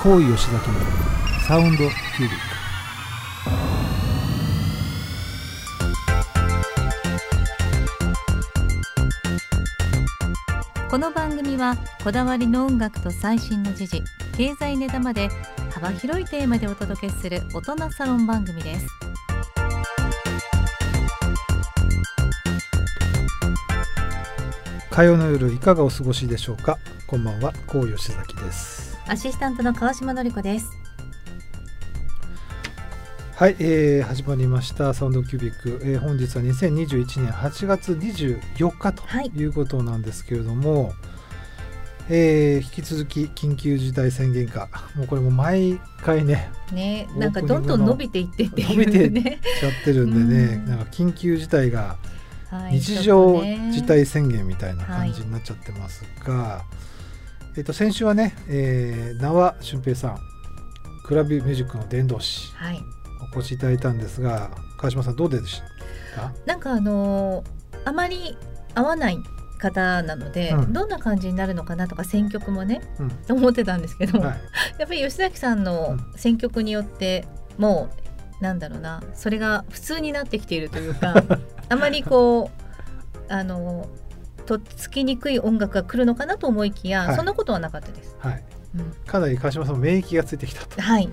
高井吉崎のサウンドキュービッこの番組はこだわりの音楽と最新の時事経済ネタまで幅広いテーマでお届けする大人サロン番組です。ク火曜の夜いかがお過ごしでしょうか？こんばんは高井吉崎ですアシスタントの川島典子です。はい、えー、始まりました。サウンドキュービック、えー、本日は2021年8月24日とい。うことなんですけれども、はい、えー、引き続き緊急事態宣言下もうこれも毎回ねねなんかどんどん伸びていってっていう、ね、伸びてちゃってるんでね、ん、なんか緊急事態が日常事態宣言みたいな感じになっちゃってますが、はい、えっ、と先週はね、えー、名和俊平さんクラブミュージックの伝道師、はい、お越しいただいたんですが川島さんどうでした？なんかあのー、あまり合わない方なので、うん、どんな感じになるのかなとか選曲もね、うん、思ってたんですけど、はい、やっぱり吉崎さんの選曲によってもうなんだろうなそれが普通になってきているというか あまりこうあのとっつきにくい音楽が来るのかなと思いきや、はい、そんなことはなかったです。はい、うん、かなり川島さん免疫がついてきたと。はい。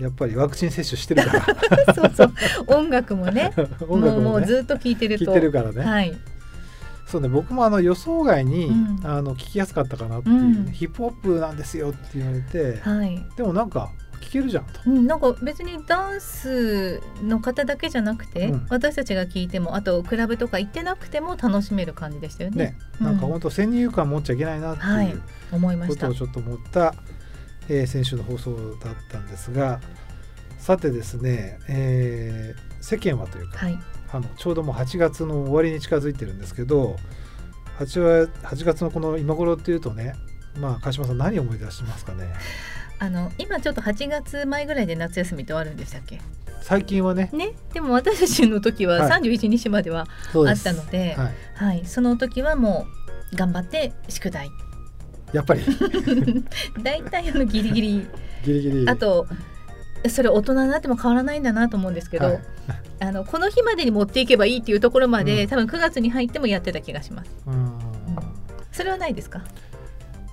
やっぱりワクチン接種してるから。そうそう。音楽もね。音楽も、ね、もうずっと聞いてると。聞いてるからね、はい、そうね。僕もあの予想外に、うん、あの聞きやすかったかなっていう、ねうん、ヒップホップなんですよって言われて、はい、でもなんか聞けるじゃん。と、うん、なんか別にダンスの方だけじゃなくて、うん、私たちが聞いてもあとクラブとか行ってなくても楽しめる感じでしたよね。ねなんか本当先入観持っちゃいけないなっていう、思いました。ことをちょっと思った、えー、先週の放送だったんですがさてですね、えー、世間はというか、はい、あのちょうどもう8月の終わりに近づいてるんですけど 8, は8月のこの今頃っていうとねまあ鹿島さん何を思い出しますかね？あの今ちょっと8月前ぐらいで夏休みって終わるんでしたっけ？最近はね。ね。でも私たちの時は31日まではあったので,、はい、はい、その時はもう頑張って宿題。やっぱり。大体あのギリギリ。ギリギリ。あとそれ大人になっても変わらないんだなと思うんですけど、はい、あのこの日までに持っていけばいいっていうところまで、うん、多分9月に入ってもやってた気がします。うん、それはないですか？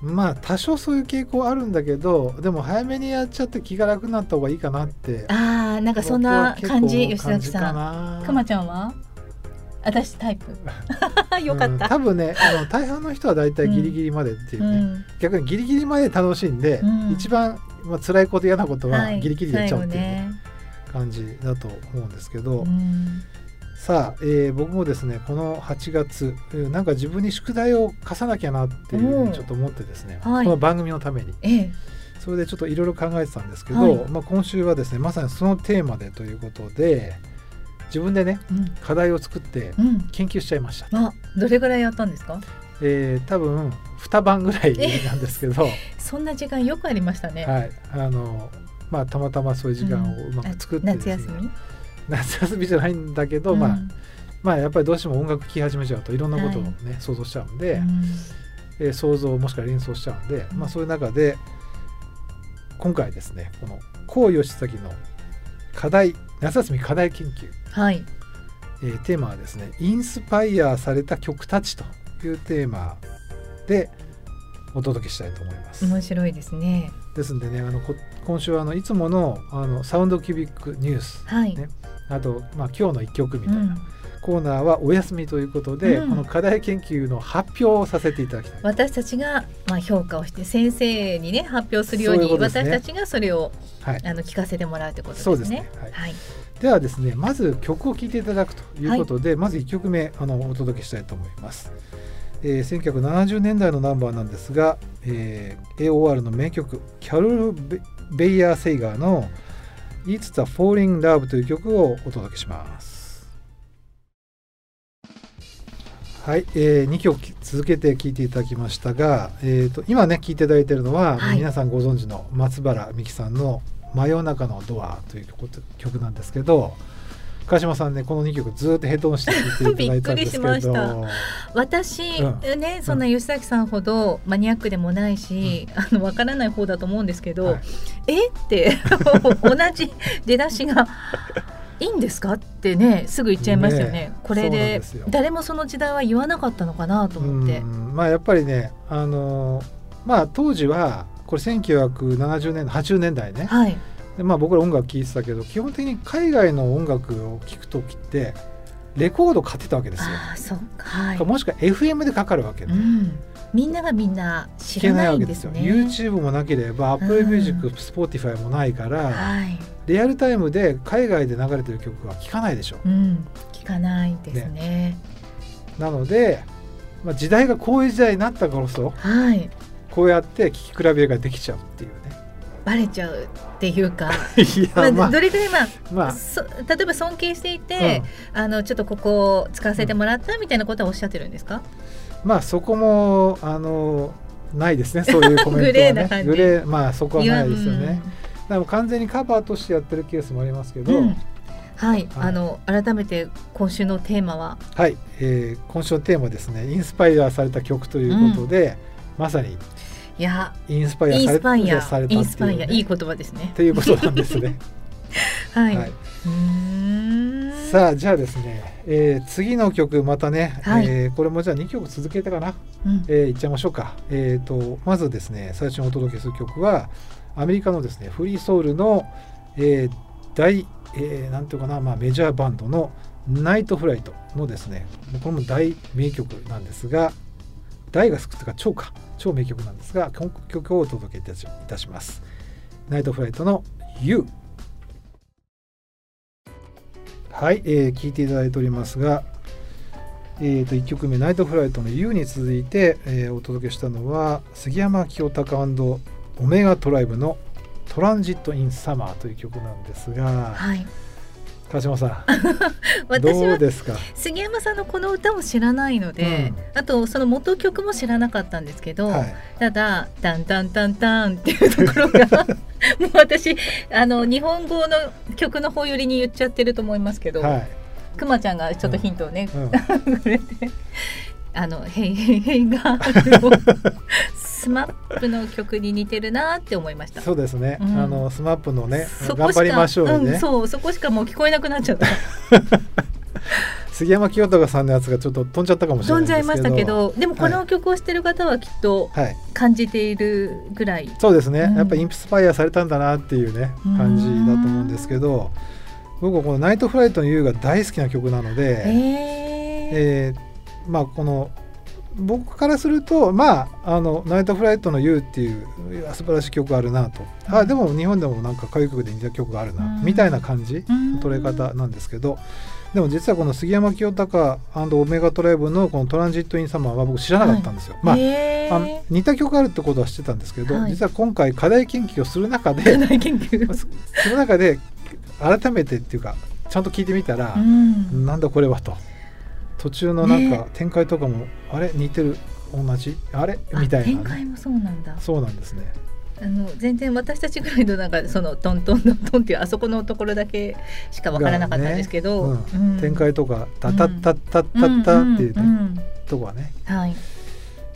まあ多少そういう傾向あるんだけどでも早めにやっちゃって気が楽になった方がいいかなってああなんかそんな感じ吉崎さん。くまちゃんは？私タイプ。よかった、うん、多分ねあの大半の人は大体ギリギリまでっていうね、うん、逆にギリギリまで楽しんで、うん、一番、まあ辛いこと嫌なことはギリギリやっちゃうっていう、ね、感じだと思うんですけど、さあ、えー、僕もですねこの8月なんか自分に宿題を課さなきゃなっていうふうにちょっと思ってですね、はい、この番組のために、ええ、それでちょっといろいろ考えてたんですけど、はい、まあ、今週はですねまさにそのテーマでということで自分でね、うん、課題を作って研究しちゃいました、うん、あどれぐらいやったんですか？えー、多分2晩ぐらいなんですけど。そんな時間よくありましたね。はい。あのまあたまたまそういう時間をうまく作って、ね。うん、夏休み？夏休みじゃないんだけど、うん、まあまあやっぱりどうしても音楽聴き始めちゃうといろんなことをね、はい、想像しちゃうんで、うん、えー、想像もしくは連想しちゃうんで、まあそういう中で今回ですねこの高吉崎の課題夏休み課題研究、はい。えー、テーマはですねインスパイアされた曲たちというテーマでお届けしたいと思います。面白いですね。ですんでねあの今週はあのいつものあのサウンドキュビックニュース、はい。ね、あと、まあ、今日の一曲みたいな、うん、コーナーはお休みということで、うん、この課題研究の発表をさせていただきたい。私たちが、まあ、評価をして先生にね発表するように、ね、私たちがそれを、はい、あの聞かせてもらうということですね。そうですね。はい、はい。ではですねまず曲を聴いていただくということで、はい、まず1曲目あのお届けしたいと思います。えー、1970年代のナンバーなんですが、えー、AOR の名曲キャロル・ベイヤー・セイガーの「It's the Falling Love」という曲をお届けします。はい、えー、2曲続けて聴いていただきましたが、えーと、今ね聴いていただいているのは、はい、皆さんご存知の松原美樹さんの「真夜中のドア」という曲なんですけど川島さんねこの2曲ずっとヘッドホンして聞いていただいたんですけど びっくりしました。私、うん、ねそんな吉崎さんほどマニアックでもないし、うん、あの分からない方だと思うんですけど、はい、え？って 同じ出だしがいいんですか？ってねすぐ言っちゃいますよね、ね、これで誰もその時代は言わなかったのかなと思って。まあやっぱりねあのまあ当時はこれ1970年80年代ね、はい、でまあ僕ら音楽聴いてたけど基本的に海外の音楽を聴く時ってレコード買ってたわけですよ。あそうか、はい、もしくは FM でかかるわけね、うん、みんながみんな知らないんですね。YouTube もなければ Apple Music、うん、Spotify もないから、はい、リアルタイムで海外で流れてる曲は聴かないでしょ。うん、聞かないですね。ねなので、まあ、時代がこういう時代になったからこそ、はい、こうやって聴き比べができちゃうっていうね。バレちゃうっていうか まあ、どれぐらい、まあまあ、例えば尊敬していて、うん、あのちょっとここを使わせてもらったみたいなことはおっしゃってるんですか、まあそこもあのないですねそういうコメントはね。グレーまあそこはないですよね、でも完全にカバーとしてやってるケースもありますけど、うん。はい、はい、あの改めて今週のテーマは？はい、えー、今週のテーマですねインスパイアされた曲ということで、うん、まさにいやインスパイアされたインスパイアいい言葉ですね。ということなんですね。はい、はい、さあじゃあですね、えー、次の曲またね、はい、えー、これもじゃあ2曲続けたかな、うん、えー、いっちゃいましょうか。えっ、ー、とまずですね最初にお届けする曲はアメリカのですねフリーソウルの、えー、大、えー、なんていうかな、まあ、メジャーバンドのナイトフライトのですねこれも大名曲なんですが大がつくというか超か超名曲なんですがこの曲をお届けいたします。ナイトフライトの You はい、えー、聞いていただいておりますがえー、と1曲目「ナイトフライトの You」に続いて、えー、お届けしたのは杉山清隆オメガトライブの「トランジット・イン・サマー」という曲なんですが、はい、川島さん。私は杉山さんのこの歌を知らないので、うん、あとその元曲も知らなかったんですけど、はい、ただ「タンタンタンタン」っていうところが もう私あの日本語の曲の方寄りに言っちゃってると思いますけど、はい、くまちゃんがちょっとヒントをね、うん。うん、くれてあの「 Hey Hey Hey Girl」スマップの曲に似てるなって思いました。そうですね、うん、あのスマップのね頑張りましょうね、うん、そうそこしかもう聞こえなくなっちゃった。杉山清貴さんのやつがちょっと飛んじゃったかもしれない飛んじゃいましたけどでもこの曲を知ってる方はきっと感じているぐらい、はい、そうですね、うん、やっぱインスパイアされたんだなっていうね感じだと思うんですけど僕はこの「ナイトフライトの U」が大好きな曲なので、えー、えー、まあこの僕からするとまああの「ナイトフライトの You」っていう素晴らしい曲あるなと、うん、あでも日本でもなんか歌謡曲で似た曲があるな、うん、みたいな感じの捉え方なんですけど、でも実はこの杉山清隆オメガトライブのこの「トランジット・イン・サマー」は僕知らなかったんですよ。はい、まああ似た曲あるってことは知ってたんですけど、はい、実は今回課題研究をする中でその 中で改めてっていうかちゃんと聞いてみたら、うん、なんだこれはと。途中のなんか展開とかも、ね、あれ？似てる？同じ？あれ？みたいな、ね、展開もそうなんだ。そうなんですね。あの全然私たちぐらいのなんかそのトントントントンっていうあそこのところだけしか分からなかったんですけど、ね。うん、展開とかタタッタッタッタッタっていうね、とこはね。はい、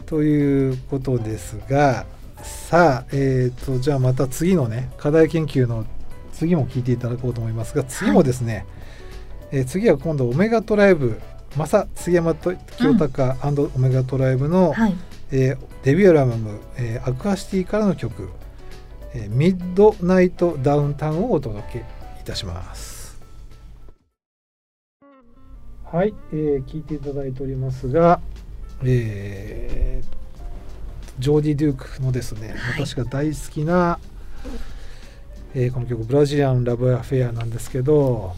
ということですがさあ、えーと、じゃあまた次のね課題研究の次も聞いていただこうと思いますが次もですね、はい、えー、次は今度オメガトライブまさ杉山と清隆、うん、オメガトライブの、はい、えー、デビューアルバム、えー、アクアシティからの曲、えー、ミッドナイトダウンタウンをお届けいたします。はい、えー、聞いていただいておりますが、えー、ジョーディ・デュークのですね、はい、私が大好きな、えー、この曲「ブラジリアン・ラブ・アフェア」なんですけど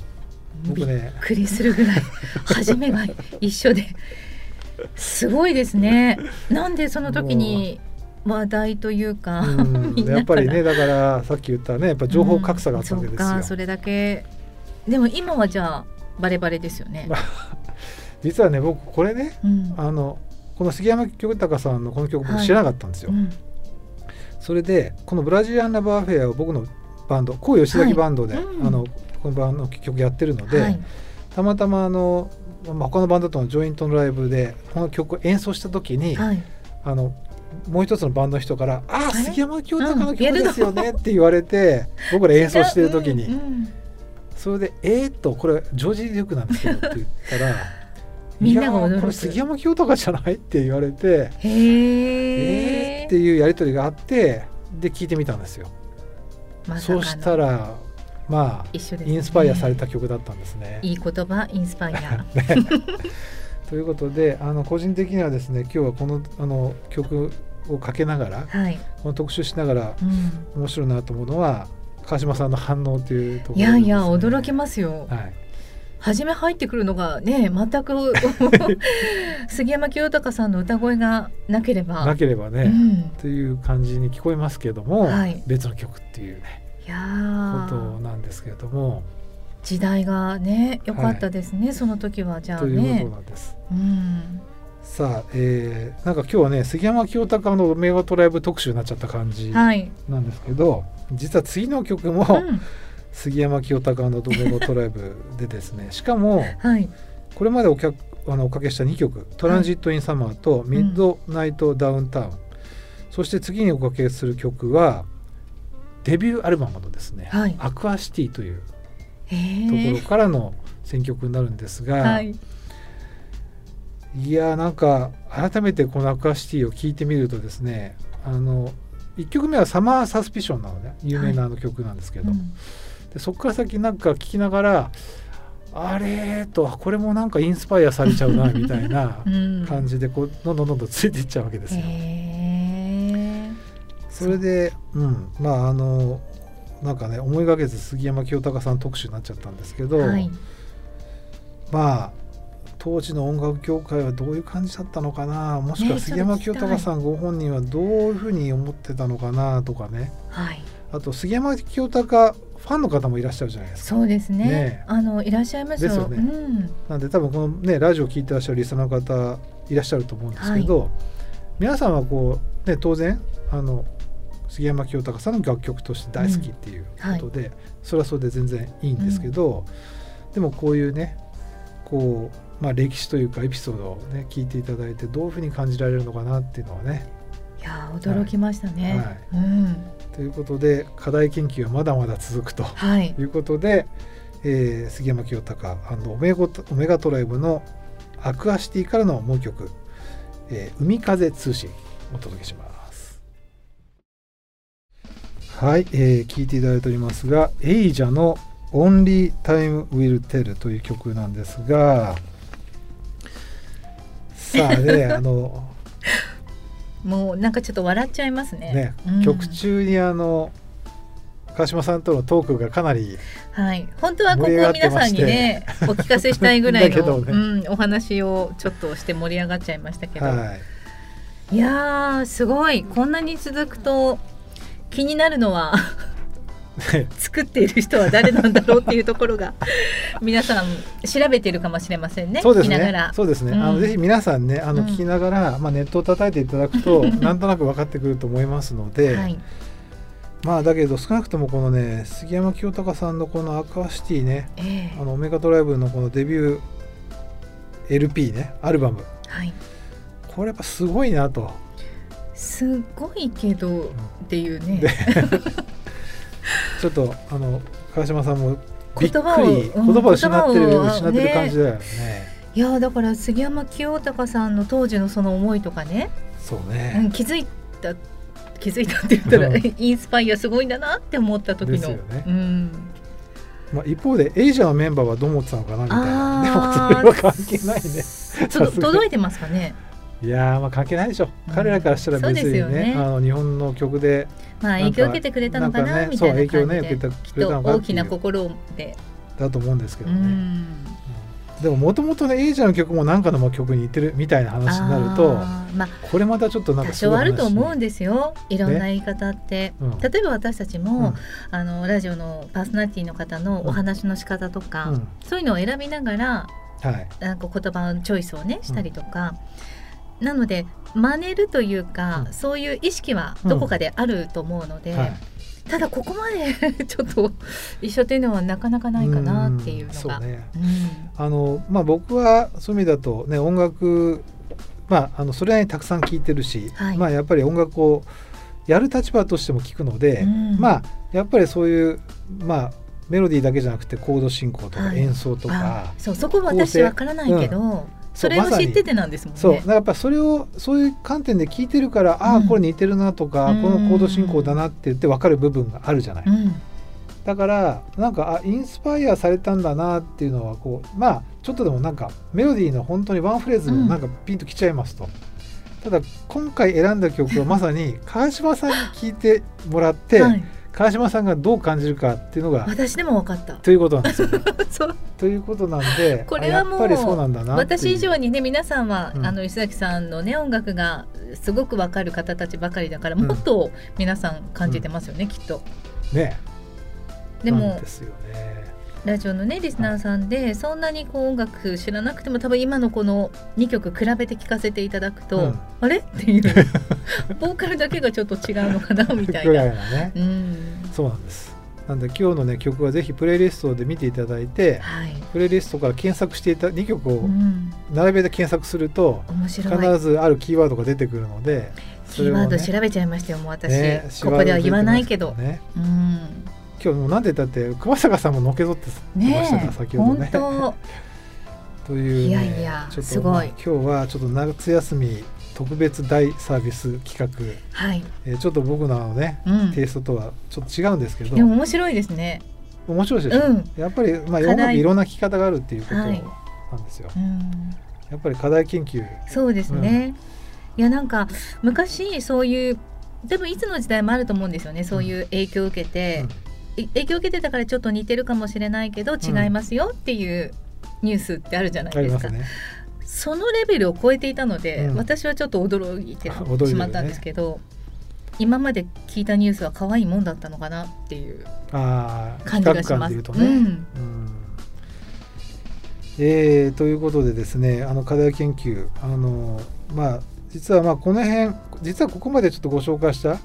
僕ねびっくりするぐらい 初めが一緒ですごいですね。なんでその時に話題というかやっぱりねだからさっき言ったねやっぱ情報格差があったわけですよ、うん、それだけ。でも今はじゃあバレバレですよね、実はね僕これね、うん、あのこの杉山清隆さんのこの曲僕知らなかったんですよ、はいうん、それでこの「ブラジリアン・ラブ・アフェア」を僕のバンド高吉崎バンドで、はい、あのこのバンド曲やってるので、はい、たまたまあの、まあ、他のバンドとのジョイントのライブでこの曲を演奏した時に、はい、あのもう一つのバンドの人から「ああ杉山清隆の曲ですよね」って言われて、僕ら演奏してる時に、うんうん、それで「えー、っとこれジョージ・デュークなんですけど」って言ったら。みんなが驚く。これ杉山清隆じゃないって言われてへえー、っていうやり取りがあってで聞いてみたんですよ。ま、そうしたらまあ、ね、インスパイアされた曲だったんですね。いい言葉インスパイア、ね、ということであの個人的にはですね今日はこのあの曲をかけながら、はい、この特集しながら、うん、面白いなと思うのは川島さんの反応というところ、ね、いやいや驚きますよ。はい。初め入ってくるのがね全く 杉山清隆さんの歌声がなければ。なければね、うん、という感じに聞こえますけども、はい、別の曲っていうねことなんですけれども。時代がね良かったですね、はい、その時はじゃあね。ということなんです。うん。さあ、えー、なんか今日はね杉山清隆のメガトライブ特集になっちゃった感じなんですけど、はい、実は次の曲も、うん。杉山清隆のドメゴトライブでですね しかも、はい、これまでお客あのおかけした2曲「トランジット・イン・サマー」と「ミッドナイト・ダウンタウン」うん、そして次におかけする曲はデビューアルバムのですね「はい、アクアシティ」というところからの選曲になるんですが、はい、いやなんか改めてこの「アクアシティ」を聴いてみるとですねあの1曲目は「サマー・サスピション」なのね有名なあの曲なんですけど。うん。でそこから先なんか聞きながらあれとこれもなんかインスパイアされちゃうなみたいな 感じでこうどんどんどんどんついていっちゃうわけですよ。それでうんまああのなんかね思いがけず杉山清隆さん特集になっちゃったんですけど、はい、まあ当時の音楽協会はどういう感じだったのかな？もしくは杉山清隆さんご本人はどういうふうに思ってたのかなとかね、はい、あと杉山清隆ファンの方もいらっしゃるじゃないですか。そうですね。ねあのいらっしゃいますよ。よね。うん、なんで多分このねラジオを聞いてらっしゃるリスナーの方いらっしゃると思うんですけど、はい、皆さんはこうね当然あの杉山清隆さんの楽曲として大好きっていうことで、うんはい、それはそれで全然いいんですけど、うん、でもこういうねこうまあ歴史というかエピソードをね聞いていただいてどういうふうに感じられるのかなっていうのはね。いや驚きましたね。はい、うん。ということで課題研究はまだまだ続くとい。うことで、はい、えー、杉山清隆オメゴオメガトライブのアクアシティからのもう曲、えー、海風通信お届けします。はい、えー、聞いていただいておりますがエイジャの Only Time Will Tell という曲なんですがさあね あのもうなんかちょっと笑っちゃいますね。ね、うん、曲中にあの川島さんとのトークがかなりはい。本当はここ皆さんにねお聞かせしたいぐらいの、ね、うん、お話をちょっとして盛り上がっちゃいましたけど、はい、いやすごい。こんなに続くと気になるのは 作っている人は誰なんだろうっていうところが皆さん調べているかもしれませんね。そうですね。そうですね。うん、あのぜひ皆さんねあの聞きながら、うん、まあネットを叩いていただくと なんとなく分かってくると思いますので。はい、まあだけど少なくともこのね杉山清隆さんのこのアクアシティね、えー、あのオメガドライブのこのデビュー LP ねアルバム、はい、これやっぱすごいなと。すごいけどっていうね。ちょっとあの川島さんもびっくり言葉を失ってる、失ってる感じだよね。いやだから杉山清隆さんの当時のその思いとかね。そうね、うん、気づいた気づいたって言ったらインスパイアすごいんだなって思った時の。ね、うん。まあ、一方でエイジャーのメンバーはどう思ってたのかなみたいな。でもそれは関係ないね。届いてますかねいやまあ関係ないでしょ、う。ん、彼らからしたら別にねね、あの日本の曲でまあ影響を受けてくれたのかな、ね、みたいな感じで、ね、受けてくれたのか大きな心でだと思うんですけどね、うん、でももともとねエイジャーの曲も何かの曲に似てるみたいな話になるとまあ、これまたちょっとなんか多少あると思うんですよいろんな言い方って、うん、例えば私たちも、うん、あのラジオのパーソナリティの方のお話の仕方とか、そういうのを選びながら、はい、なんか言葉のチョイスをねしたりとか、なので真似るというか、うん、そういう意識はどこかであると思うので、うん。はい、ただここまで ちょっと一緒っていうのはなかなかないかなっていうのが。そうね、あのまあ、僕はそういう意味だと、ね、音楽、まあ、あのそれなりにたくさん聴いてるし、はい、まあ、やっぱり音楽をやる立場としても聞くので、まあやっぱりそういう、まあ、メロディーだけじゃなくてコード進行とか演奏とか、はい、そうそこは私わからないけど、うんそれを知っててなんですもんね。そう。だからやっぱそれをそういう観点で聞いてるから、うん、ああこれ似てるなとか、このコード進行だなって言って分かる部分があるじゃない。うん、だからなんかあインスパイアされたんだなっていうのはこうまあちょっとでもなんかメロディーの本当にワンフレーズなんかピンときちゃいますと。うん、ただ今回選んだ曲はまさに川島さんに聴いてもらって、はい川島さんがどう感じるかっていうのが私でも分かった。ということなんですよ、ね、ということなんでこれはもうそうなんだな私以上にね皆さんは、うん、あの石崎さんのね音楽がすごく分かる方たちばかりだから、もっと皆さん感じてますよね、うん、きっと。ね。でもですよね。ラジオのねリスナーさんでそんなにこう音楽知らなくても多分今のこの2曲比べて聴かせていただくと、うん、あれ？っていう。ボーカルだけがちょっと違うのかなみたいな。ね、うん、そうなんです。なんで今日のね曲はぜひプレイリストで見ていただいて、はい、プレイリストから検索していた2曲を並べて検索すると、うん、必ずあるキーワードが出てくるので、キーワード調べちゃいましたよもう私、ね、ここでは言わないけど。ね、うん。今日もなんでだって熊坂さんものけぞってましたね先ほどね。という、ね、いやいやちょっとすごい。今日はちょっと夏休み特別大サービス企画、はい。えー、ちょっと僕のね、うん、テイストとはちょっと違うんですけど。でも面白いですね。面白いですよ、うん、やっぱり、まあ、いろんな聴き方があるっていうことなんですよ、はい。うん、やっぱり課題研究。そうですね、いやなんか昔そういうでもいつの時代もあると思うんですよね。そういう影響を受けて、影響を受けてたからちょっと似てるかもしれないけど違いますよっていうニュースってあるじゃないですか。すね、そのレベルを超えていたので、うん、私はちょっと驚いてしまったんですけど、ね、今まで聞いたニュースは可愛いもんだったのかなっていう感じがします。ね。うん。うん。えー、ということでですねあの課題研究あのまあ実はまあこの辺実はここまでちょっとご紹介した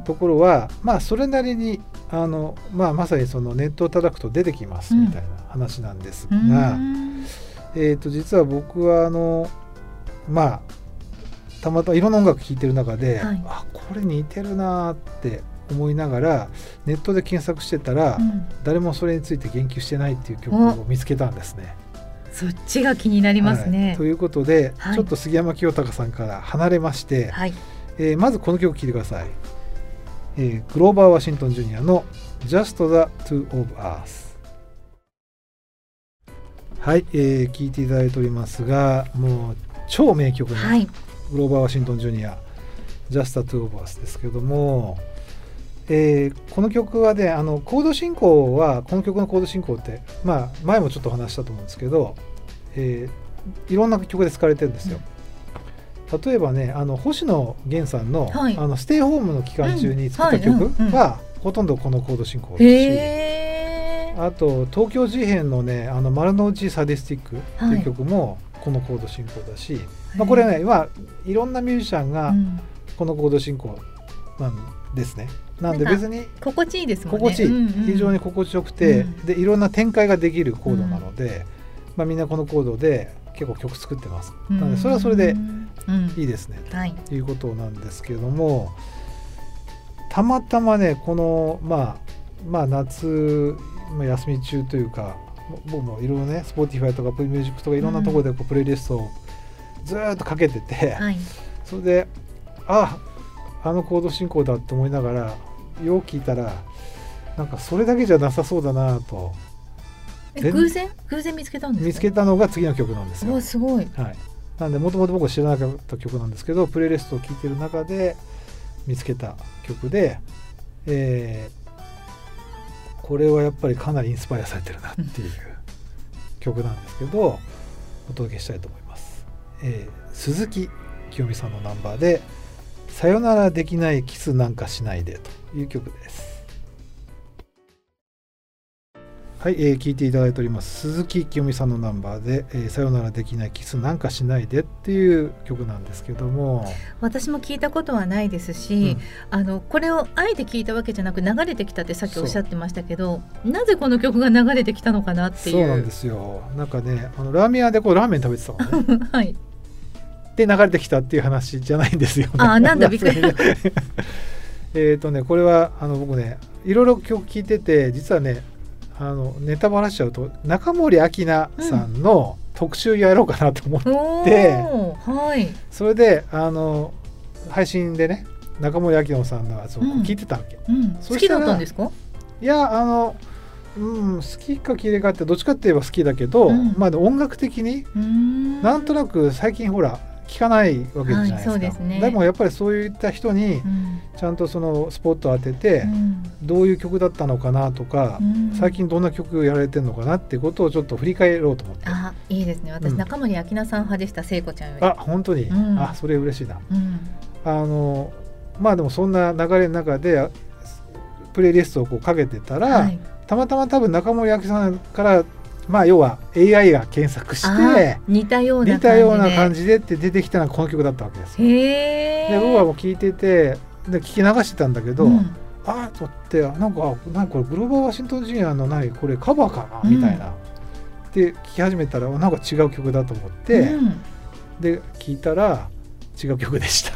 ところは、はい、まあそれなりにあの、まあ、まさにそのネットを叩くと出てきますみたいな話なんですが、うん、えー、と実は僕はあのまあたまたまいろんな音楽聴いてる中で、はい、あこれ似てるなって思いながらネットで検索してたら、うん、誰もそれについて言及してないっていう曲を見つけたんですね。そっちが気になりますね。はい、ということで、はい、ちょっと杉山清隆さんから離れまして、はい、えー、まずこの曲聴いてください。えー、グローバー・ワシントン・ジュニアの Just the Two of Us はい、えー、聞いていただいておりますがもう超名曲の、はい、グローバー・ワシントン・ジュニア Just the Two of Us ですけども、えー、この曲はねあのコード進行はこの曲のコード進行ってまあ前もちょっと話したと思うんですけど、えー、いろんな曲で使われてるんですよ。うん例えばねあの星野源さんのはい、あのステイホームの期間中に作った曲は、ほとんどこのコード進行ですしあと東京事変のね「あの丸の内サディスティック」っていう曲もこのコード進行だし、はい、まあ、これね、まあ、いろんなミュージシャンがこのコード進行なんですね。なんで別に心地いいですもんね。心地いい、うんうん、非常に心地よくて、うん、でいろんな展開ができるコードなので、うん、まあ、みんなこのコードで結構曲作ってます。なのでそれはそれでいいですね、ということなんですけれどもたまたまねこのまあまあ夏、まあ、休み中というか僕もいろいろね Spotify とかックとかいろんなところでこうプレイリストをずっとかけてて、はい、それでああのコード進行だと思いながらよく聞いたらなんかそれだけじゃなさそうだなと。偶然？偶然見つけたんです見つけたのが次の曲なんですよ。すごい、はい、なんでもともと僕は知らなかった曲なんですけどプレイリストを聴いてる中で見つけた曲で、えー、これはやっぱりかなりインスパイアされてるなっていう曲なんですけどお届けしたいと思います。えー、鈴木清美さんのナンバーで「さよならできないキスなんかしないで」という曲です。はい、えー、聞いていただいております。鈴木清美さんのナンバーで「えー、さよならできないキスなんかしないで」っていう曲なんですけども。私も聞いたことはないですし、うん、あのこれをあえて聞いたわけじゃなく流れてきたってさっきおっしゃってましたけどなぜこの曲が流れてきたのかなっていう。そうなんですよ。なんかねあのラーメン屋でこうラーメン食べてたのね。はい。で流れてきたっていう話じゃないんですよ、ね、あなんだびっくり。えっとねこれはあの僕ねいろいろ曲聴いてて実はねあのネタバラしちゃうと中森明菜さんの特集やろうかなと思って、うんはい、それであの配信でね中森明菜さんのやつを聞いてたわけ、うん。うん、好きだったんですか？いやあのうん、好きか嫌いかってどっちかって言えば好きだけど、うん、まあ音楽的になんとなく最近ほら聞かないわけじゃないですか、はいですね、でもやっぱりそういった人にちゃんとそのスポットを当てて、どういう曲だったのかなとか、うん、最近どんな曲やられてるのかなっていうことをちょっと振り返ろうと思って。あいいですね。私、うん、中森明菜さん派でした聖子ちゃんより。あ本当に、うん、あそれ嬉しいな、あのまあでもそんな流れの中でプレイリストをこうかけてたら、はい、たまたま多分中森明菜さんからまあ要は AI が検索して似たような感じで。って出てきたのがこの曲だったわけですよ。で僕はもう聞いててで聞き流してたんだけど、うん、ああと思ってなんかなんこれグローバー・ワシントン・ジュニアの何これカバーかなみたいな、うん、で聞き始めたらなんか違う曲だと思って、うん、で聞いたら違う曲でした。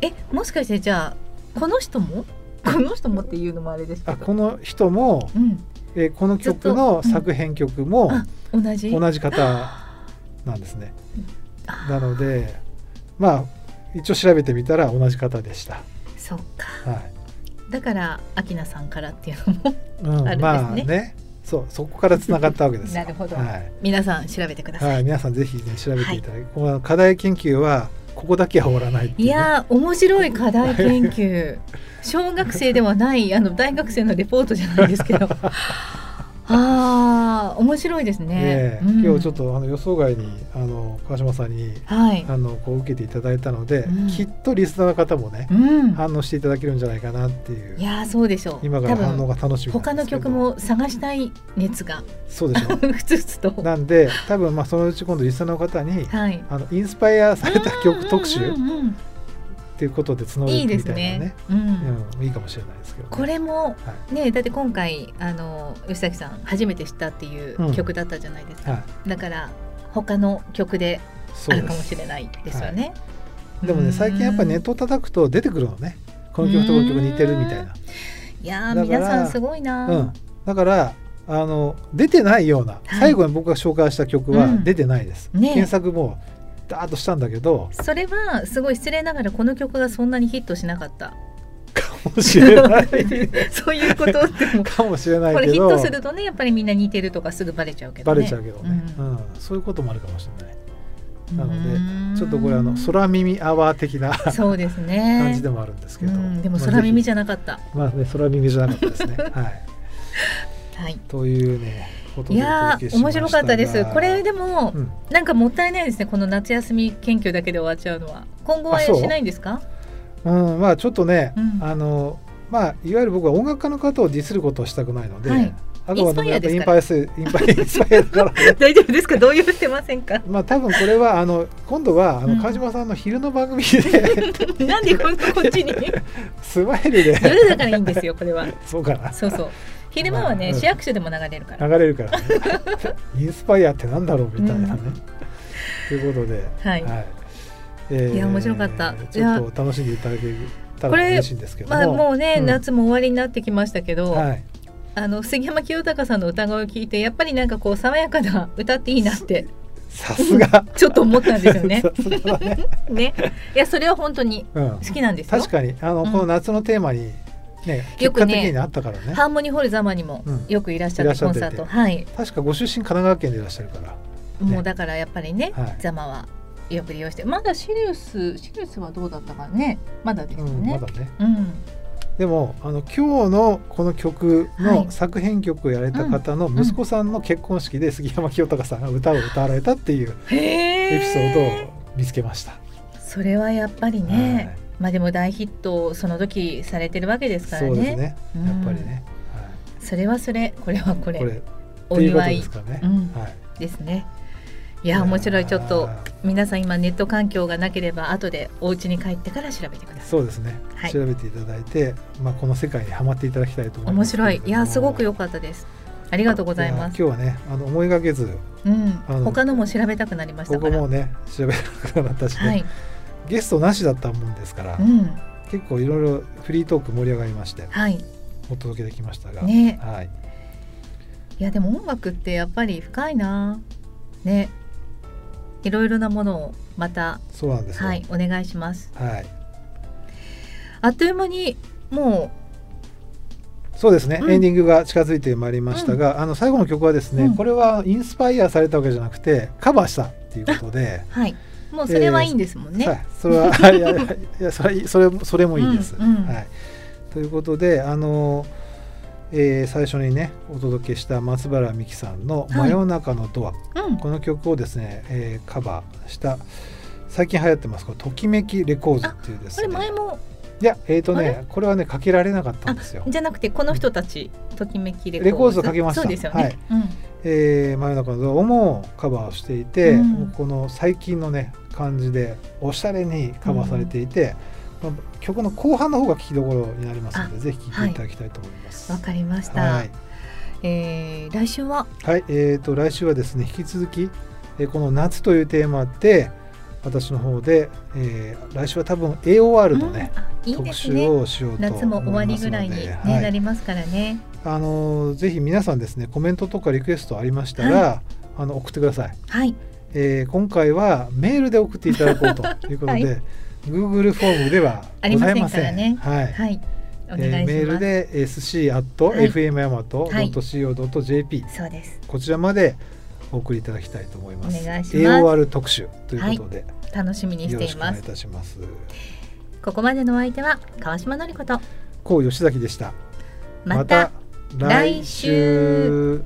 えもしかしてじゃあこの人も？この人もっていうのもあれですけど。この人も、うん、えー、この曲の作編曲も、うん、同じ？同じ方なんですね。なのでまあ一応調べてみたら同じ方でした。そっか。はい。だから秋菜さんからっていうのもあるんですね。うん、まあね。そうそこからつながったわけです なるほど、はい、皆さん調べてください、はい、皆さんぜひね調べていただき、はい、この課題研究はここだけは終わらないい、ね、いや面白い課題研究。小学生ではないあの大学生のレポートじゃないですけど。ああ面白いですね、ねうん、今日ちょっとあの予想外にあの川島さんに、はい、あのこう受けていただいたので、うん、きっとリスナーの方もね、うん、反応していただけるんじゃないかなっていう。いやそうでしょう。今から反応が楽しみ他の曲も探したい熱がそうでしょ うふつふつと。なんで多分まあそのうち今度リスナーの方に、はい、あのインスパイアされた曲特集、っていうことで募るみたいなね。いいね、うん、いいかもしれないですけど、ね、これもね、はい、だって今回あの吉崎さん初めて知ったっていう曲だったじゃないですか、うんはい、だから他の曲であるかもしれないですよね。はい、でもね最近やっぱネット叩くと出てくるのね。この曲とこの曲似てるみたいな。いや皆さんすごいな、うん、だからあの出てないような、最後に僕が紹介した曲は出てないです、うんね、検索もダーッとしたんだけどそれはすごい失礼ながらこの曲がそんなにヒットしなかった。かもしれない。そういうことかもしれないけどこれヒットするとねやっぱりみんな似てるとかすぐバレちゃうけどね。バレちゃうけどね、うん、うん、そういうこともあるかもしれない。なのでちょっとこれあの空耳アワー的なそうですね。感じでもあるんですけど、でも空耳じゃなかった。まあね空耳じゃなかったですね。はい、はい、というねいや面白かったです。これでも、うん、なんかもったいないですね。この夏休み研究だけで終わっちゃうのは。今後はしないんですか？う。んまあちょっとね、うん、あのまあいわゆる僕は音楽家の方をディスることをしたくないので、はい、あくまでもやっぱインパイアスイン パイアだから、大丈夫ですか？動揺してませんか？まあ多分これはあの今度はあの川島さんの昼の番組で、うん、なんでこっちに？スマイルで。夜だからいいんですよこれは。そうかな。そうそう昼間はね、まあ、市役所でも流れるから。流れるからね。インスパイアってなんだろうみたいなね、ということで。はい、はい。えー、いや面白かった。ちょっと楽しんでいただけたら嬉しいんですけどまあ、もうね、うん、夏も終わりになってきましたけど、はい、あの杉山清隆さんの歌声を聞いてやっぱりなんかこう爽やかな歌っていいなって。さすが。ちょっと思ったんですよね。ね。いやそれは本当に好きなんですよ、うん、確かに。あの、うん、この夏のテーマにね、よくね、あったからね。ハーモニーホールザマにもよくいらっしゃって、コンサート。はい。確かご出身神奈川県でいらっしゃるから。もうだからやっぱりね、ザマはよく利用して、まだシリウス、シリウスはどうだったかね、まだですよね。まだね。うん。でもあの今日のこの曲の作編曲をやられた方の息子さんの結婚式で杉山清隆さんが歌を歌われたっていうエピソードを見つけました。それはやっぱりね、まあでも大ヒットその時されてるわけですからね。ね。やっぱりね、はい、それはそれ。これはこれ。これお祝い。ですね、うん、はい、ですね。いや面白い。ちょっと皆さん今ネット環境がなければ後でお家に帰ってから調べてください。そうですね、はい、調べていただいて、まあ、この世界にはまっていただきたいと思います。面白い。いやすごく良かったです。ありがとうございます。今日はねあの思いがけず、うん、他のも調べたくなりました僕もね調べたくなったしね、はい、ゲストなしだったもんですから、うん、結構いろいろフリートーク盛り上がりまして、はい、お届けできましたが、ね、はい、いやでも音楽ってやっぱり深いな。ね。いろいろなものをまたそうなんですはいお願いします。はい。あっという間にもうそうですね、うん、エンディングが近づいてまいりましたが、うん、あの最後の曲はですね、うん、これはインスパイアされたわけじゃなくてカバーしたっていうことで、はい、もうそれはいいんですもんね。えー、はい、それはいやいやそれそれそれもいいです。はい。ということであのーえー、最初にねお届けした松原美樹さんの「真夜中のドア」はいうん、この曲をですね、えー、カバーした最近流行ってますこの「ときめきレコーズ」っていうですね。これ前も。いやえっ、ー、とねこれはねかけられなかったんですよ。じゃなくてこの人たち、ときめきレコーズ。レコーズをかけました。そうですよね、はい。うん、えー、真夜中のドアもカバーしていて、うん、この最近のね感じでおしゃれにカバーされていて、まあ、曲の後半の方が聞きどころになりますのでぜひ聴いていただきたいと思います。わ、はい、かりました、はい、えー、来週は？はい。えーと、来週はですね引き続き、えー、この夏というテーマで私の方で、えー、来週は多分 AOR のね、うん、いいね。特集をしようと夏も終わりぐらいに、ね、はい、なりますからね。あのぜひ皆さんですねコメントとかリクエストありましたら、はい、あの送ってください。はいえー、今回はメールで送っていただこうということで、はい Google フォームではございません。ね、はい。はい。えー、メールで sc アット fm ヤマトドット co ドット jp そうです。こちらまでお送りいただきたいと思います。お願いします。AOR 特集ということで、はい、楽しみにしています。いたします。ここまでのお相手は川島のりこと。こう吉崎でした。また来週。